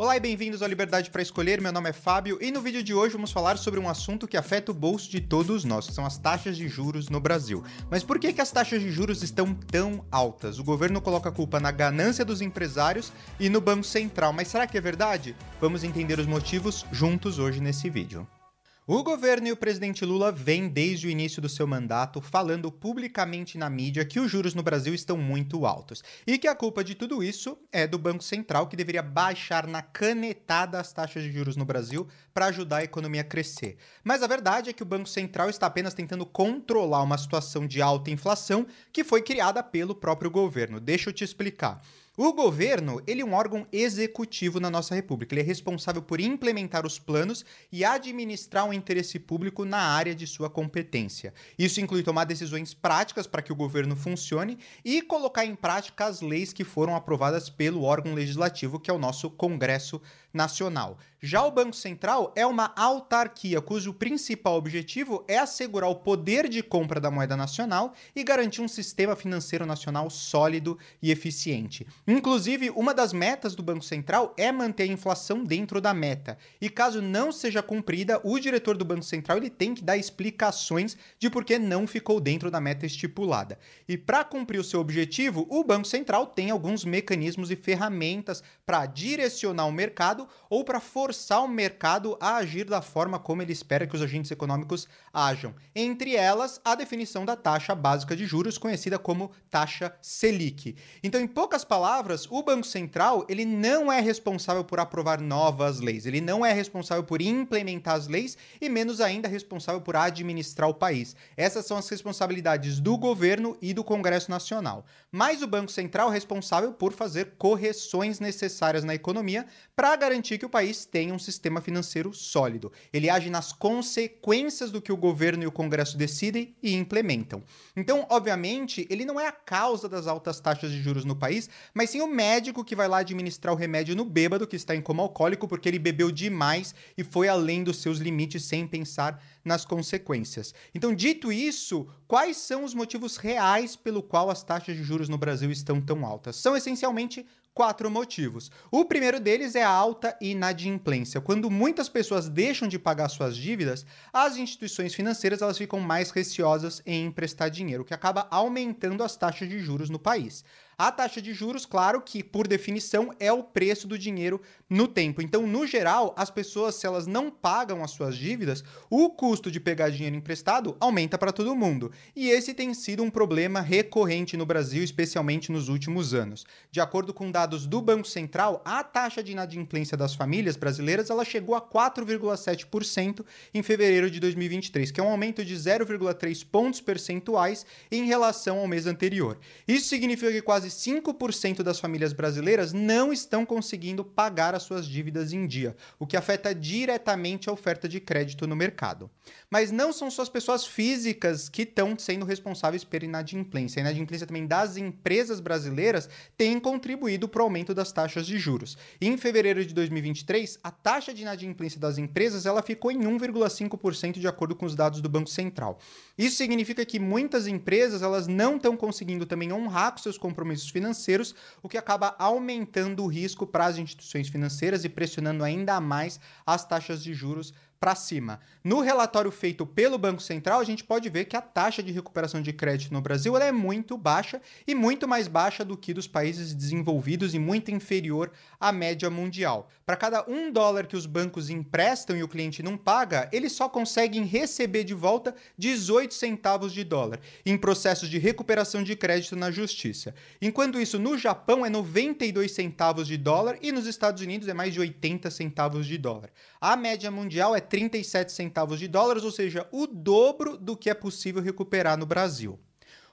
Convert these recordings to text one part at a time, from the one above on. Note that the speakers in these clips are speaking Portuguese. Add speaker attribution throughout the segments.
Speaker 1: Olá e bem-vindos ao Liberdade para Escolher. Meu nome é Fábio e no vídeo de hoje vamos falar sobre um assunto que afeta o bolso de todos nós, que são as taxas de juros no Brasil. Mas por que, que as taxas de juros estão tão altas? O governo coloca a culpa na ganância dos empresários e no Banco Central. Mas será que é verdade? Vamos entender os motivos juntos hoje nesse vídeo. O governo e o presidente Lula vêm desde o início do seu mandato falando publicamente na mídia que os juros no Brasil estão muito altos e que a culpa de tudo isso é do Banco Central, que deveria baixar na canetada as taxas de juros no Brasil para ajudar a economia a crescer. Mas a verdade é que o Banco Central está apenas tentando controlar uma situação de alta inflação que foi criada pelo próprio governo. Deixa eu te explicar. O governo, ele é um órgão executivo na nossa república. Ele é responsável por implementar os planos e administrar o interesse público na área de sua competência. Isso inclui tomar decisões práticas para que o governo funcione e colocar em prática as leis que foram aprovadas pelo órgão legislativo, que é o nosso Congresso Nacional. Já o Banco Central é uma autarquia cujo principal objetivo é assegurar o poder de compra da moeda nacional e garantir um sistema financeiro nacional sólido e eficiente. Inclusive, uma das metas do Banco Central é manter a inflação dentro da meta. E caso não seja cumprida, o diretor do Banco Central ele tem que dar explicações de por que não ficou dentro da meta estipulada. E para cumprir o seu objetivo, o Banco Central tem alguns mecanismos e ferramentas para direcionar o mercado ou para forçar o mercado a agir da forma como ele espera que os agentes econômicos ajam. Entre elas, a definição da taxa básica de juros, conhecida como taxa Selic. Então, em poucas palavras, palavras, o Banco Central ele não é responsável por aprovar novas leis, ele não é responsável por implementar as leis e menos ainda responsável por administrar o país. Essas são as responsabilidades do governo e do Congresso Nacional. Mas o Banco Central é responsável por fazer correções necessárias na economia para garantir que o país tenha um sistema financeiro sólido. Ele age nas consequências do que o governo e o Congresso decidem e implementam. Então, obviamente, ele não é a causa das altas taxas de juros no país, mas sim o médico que vai lá administrar o remédio no bêbado que está em coma alcoólico porque ele bebeu demais e foi além dos seus limites sem pensar nas consequências. Então, dito isso, quais são os motivos reais pelo qual as taxas de juros no Brasil estão tão altas? São essencialmente quatro motivos. O primeiro deles é a alta inadimplência. Quando muitas pessoas deixam de pagar suas dívidas, as instituições financeiras elas ficam mais receosas em emprestar dinheiro, o que acaba aumentando as taxas de juros no país. A taxa de juros, claro que por definição é o preço do dinheiro no tempo. Então, no geral, as pessoas se elas não pagam as suas dívidas, o custo de pegar dinheiro emprestado aumenta para todo mundo. E esse tem sido um problema recorrente no Brasil, especialmente nos últimos anos. De acordo com dados do Banco Central, a taxa de inadimplência das famílias brasileiras ela chegou a 4,7% em fevereiro de 2023, que é um aumento de 0,3 pontos percentuais em relação ao mês anterior. Isso significa que quase 5% das famílias brasileiras não estão conseguindo pagar as suas dívidas em dia, o que afeta diretamente a oferta de crédito no mercado. Mas não são só as pessoas físicas que estão sendo responsáveis pela inadimplência. A inadimplência também das empresas brasileiras tem contribuído para o aumento das taxas de juros. em fevereiro de 2023, a taxa de inadimplência das empresas ela ficou em 1,5% de acordo com os dados do Banco Central. Isso significa que muitas empresas elas não estão conseguindo também honrar com seus compromissos financeiros, o que acaba aumentando o risco para as instituições financeiras e pressionando ainda mais as taxas de juros para cima. No relatório feito pelo Banco Central, a gente pode ver que a taxa de recuperação de crédito no Brasil é muito baixa e muito mais baixa do que dos países desenvolvidos e muito inferior à média mundial. Para cada um dólar que os bancos emprestam e o cliente não paga, eles só conseguem receber de volta 18 centavos de dólar em processos de recuperação de crédito na justiça. Enquanto isso, no Japão é 92 centavos de dólar e nos Estados Unidos é mais de 80 centavos de dólar. A média mundial é 37 centavos de dólares, ou seja, o dobro do que é possível recuperar no Brasil.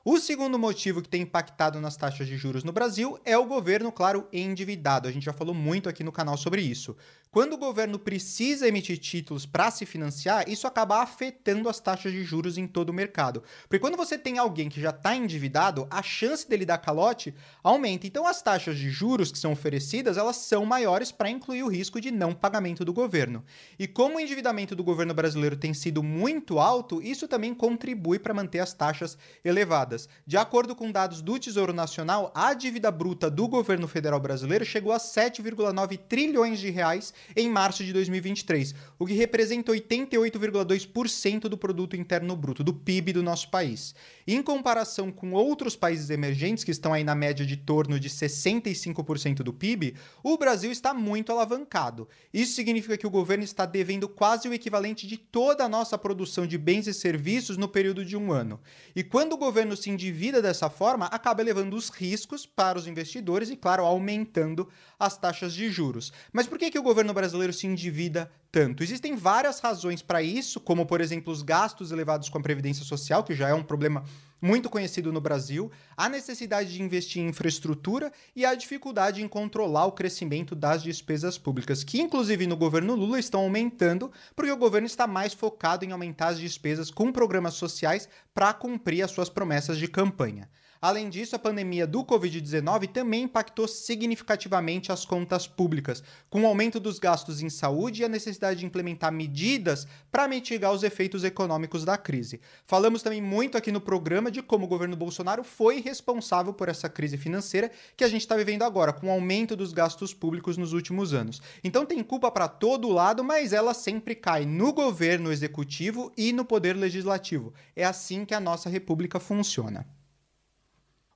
Speaker 1: O segundo motivo que tem impactado nas taxas de juros no Brasil é o governo, claro, endividado. A gente já falou muito aqui no canal sobre isso. Quando o governo precisa emitir títulos para se financiar, isso acaba afetando as taxas de juros em todo o mercado. Porque quando você tem alguém que já está endividado, a chance dele dar calote aumenta. Então as taxas de juros que são oferecidas, elas são maiores para incluir o risco de não pagamento do governo. E como o endividamento do governo brasileiro tem sido muito alto, isso também contribui para manter as taxas elevadas. De acordo com dados do Tesouro Nacional, a dívida bruta do governo federal brasileiro chegou a 7,9 trilhões de reais em março de 2023, o que representa 88,2% do produto interno bruto, do PIB do nosso país. Em comparação com outros países emergentes que estão aí na média de torno de 65% do PIB, o Brasil está muito alavancado. Isso significa que o governo está devendo quase o equivalente de toda a nossa produção de bens e serviços no período de um ano. E quando o governo se endivida dessa forma, acaba elevando os riscos para os investidores e, claro, aumentando as taxas de juros. Mas por que, que o governo brasileiro se endivida tanto? Existem várias razões para isso, como, por exemplo, os gastos elevados com a Previdência Social, que já é um problema muito conhecido no Brasil, a necessidade de investir em infraestrutura e a dificuldade em controlar o crescimento das despesas públicas, que inclusive no governo Lula estão aumentando, porque o governo está mais focado em aumentar as despesas com programas sociais para cumprir as suas promessas de campanha. Além disso, a pandemia do Covid-19 também impactou significativamente as contas públicas, com o aumento dos gastos em saúde e a necessidade de implementar medidas para mitigar os efeitos econômicos da crise. Falamos também muito aqui no programa de como o governo Bolsonaro foi responsável por essa crise financeira que a gente está vivendo agora, com o aumento dos gastos públicos nos últimos anos. Então tem culpa para todo lado, mas ela sempre cai no governo executivo e no poder legislativo. É assim que a nossa república funciona.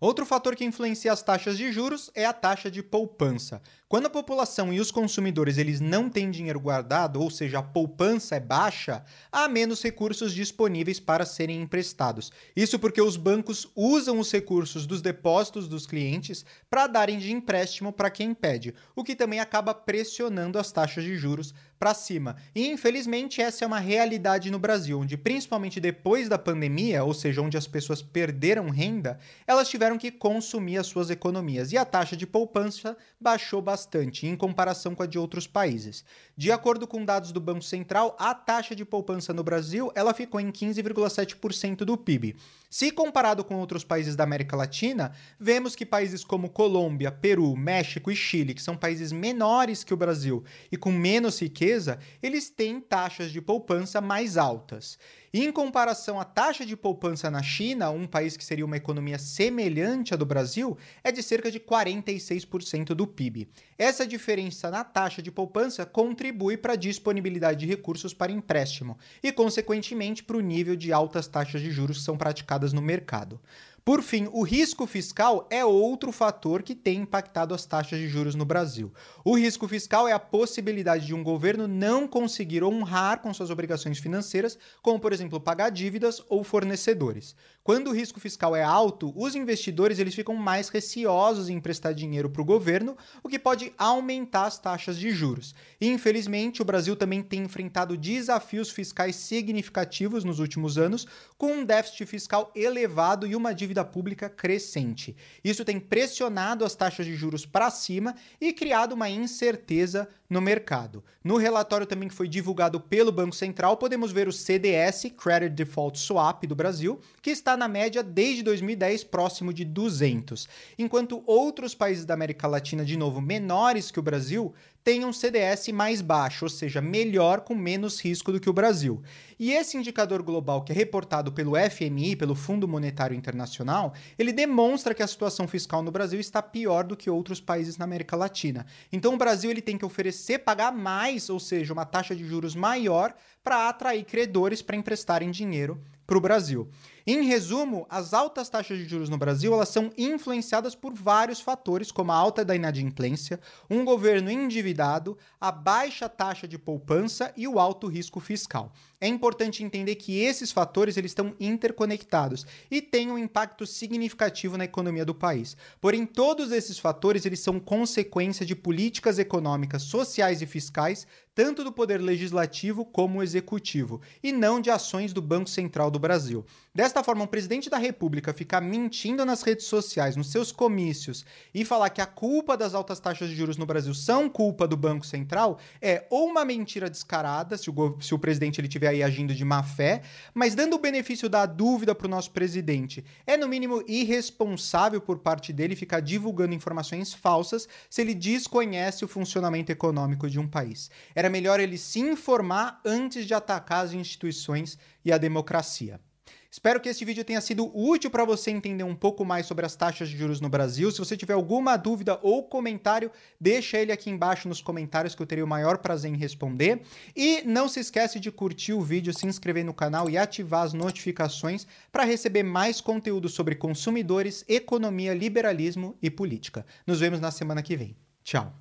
Speaker 1: Outro fator que influencia as taxas de juros é a taxa de poupança. Quando a população e os consumidores eles não têm dinheiro guardado, ou seja, a poupança é baixa, há menos recursos disponíveis para serem emprestados. Isso porque os bancos usam os recursos dos depósitos dos clientes para darem de empréstimo para quem pede, o que também acaba pressionando as taxas de juros para cima. E infelizmente essa é uma realidade no Brasil, onde principalmente depois da pandemia, ou seja, onde as pessoas perderam renda, elas tiveram que consumir as suas economias e a taxa de poupança baixou bastante em comparação com a de outros países. De acordo com dados do Banco Central, a taxa de poupança no Brasil, ela ficou em 15,7% do PIB. Se comparado com outros países da América Latina, vemos que países como Colômbia, Peru, México e Chile, que são países menores que o Brasil e com menos riqueza, eles têm taxas de poupança mais altas. E em comparação à taxa de poupança na China, um país que seria uma economia semelhante à do Brasil, é de cerca de 46% do PIB. Essa diferença na taxa de poupança contribui para a disponibilidade de recursos para empréstimo e, consequentemente, para o nível de altas taxas de juros que são praticadas no mercado. Por fim, o risco fiscal é outro fator que tem impactado as taxas de juros no Brasil. O risco fiscal é a possibilidade de um governo não conseguir honrar com suas obrigações financeiras, como por exemplo pagar dívidas ou fornecedores. Quando o risco fiscal é alto, os investidores eles ficam mais receosos em emprestar dinheiro para o governo, o que pode aumentar as taxas de juros. E, infelizmente, o Brasil também tem enfrentado desafios fiscais significativos nos últimos anos, com um déficit fiscal elevado e uma dívida dívida pública crescente. Isso tem pressionado as taxas de juros para cima e criado uma incerteza no mercado. No relatório também que foi divulgado pelo Banco Central, podemos ver o CDS, Credit Default Swap do Brasil, que está na média desde 2010 próximo de 200, enquanto outros países da América Latina, de novo menores que o Brasil, tem um CDS mais baixo, ou seja, melhor com menos risco do que o Brasil. E esse indicador global que é reportado pelo FMI, pelo Fundo Monetário Internacional, ele demonstra que a situação fiscal no Brasil está pior do que outros países na América Latina. Então o Brasil ele tem que oferecer pagar mais, ou seja, uma taxa de juros maior para atrair credores para emprestarem dinheiro para o Brasil. Em resumo, as altas taxas de juros no Brasil elas são influenciadas por vários fatores, como a alta da inadimplência, um governo endividado, a baixa taxa de poupança e o alto risco fiscal. É importante entender que esses fatores eles estão interconectados e têm um impacto significativo na economia do país. Porém, todos esses fatores eles são consequência de políticas econômicas, sociais e fiscais tanto do poder legislativo como executivo, e não de ações do Banco Central do Brasil. Desta forma, o presidente da República ficar mentindo nas redes sociais, nos seus comícios, e falar que a culpa das altas taxas de juros no Brasil são culpa do Banco Central é ou uma mentira descarada, se o, se o presidente ele estiver aí agindo de má fé, mas dando o benefício da dúvida para o nosso presidente, é no mínimo irresponsável por parte dele ficar divulgando informações falsas se ele desconhece o funcionamento econômico de um país. Era melhor ele se informar antes de atacar as instituições e a democracia. Espero que esse vídeo tenha sido útil para você entender um pouco mais sobre as taxas de juros no Brasil. Se você tiver alguma dúvida ou comentário, deixa ele aqui embaixo nos comentários que eu terei o maior prazer em responder. E não se esquece de curtir o vídeo, se inscrever no canal e ativar as notificações para receber mais conteúdo sobre consumidores, economia, liberalismo e política. Nos vemos na semana que vem. Tchau.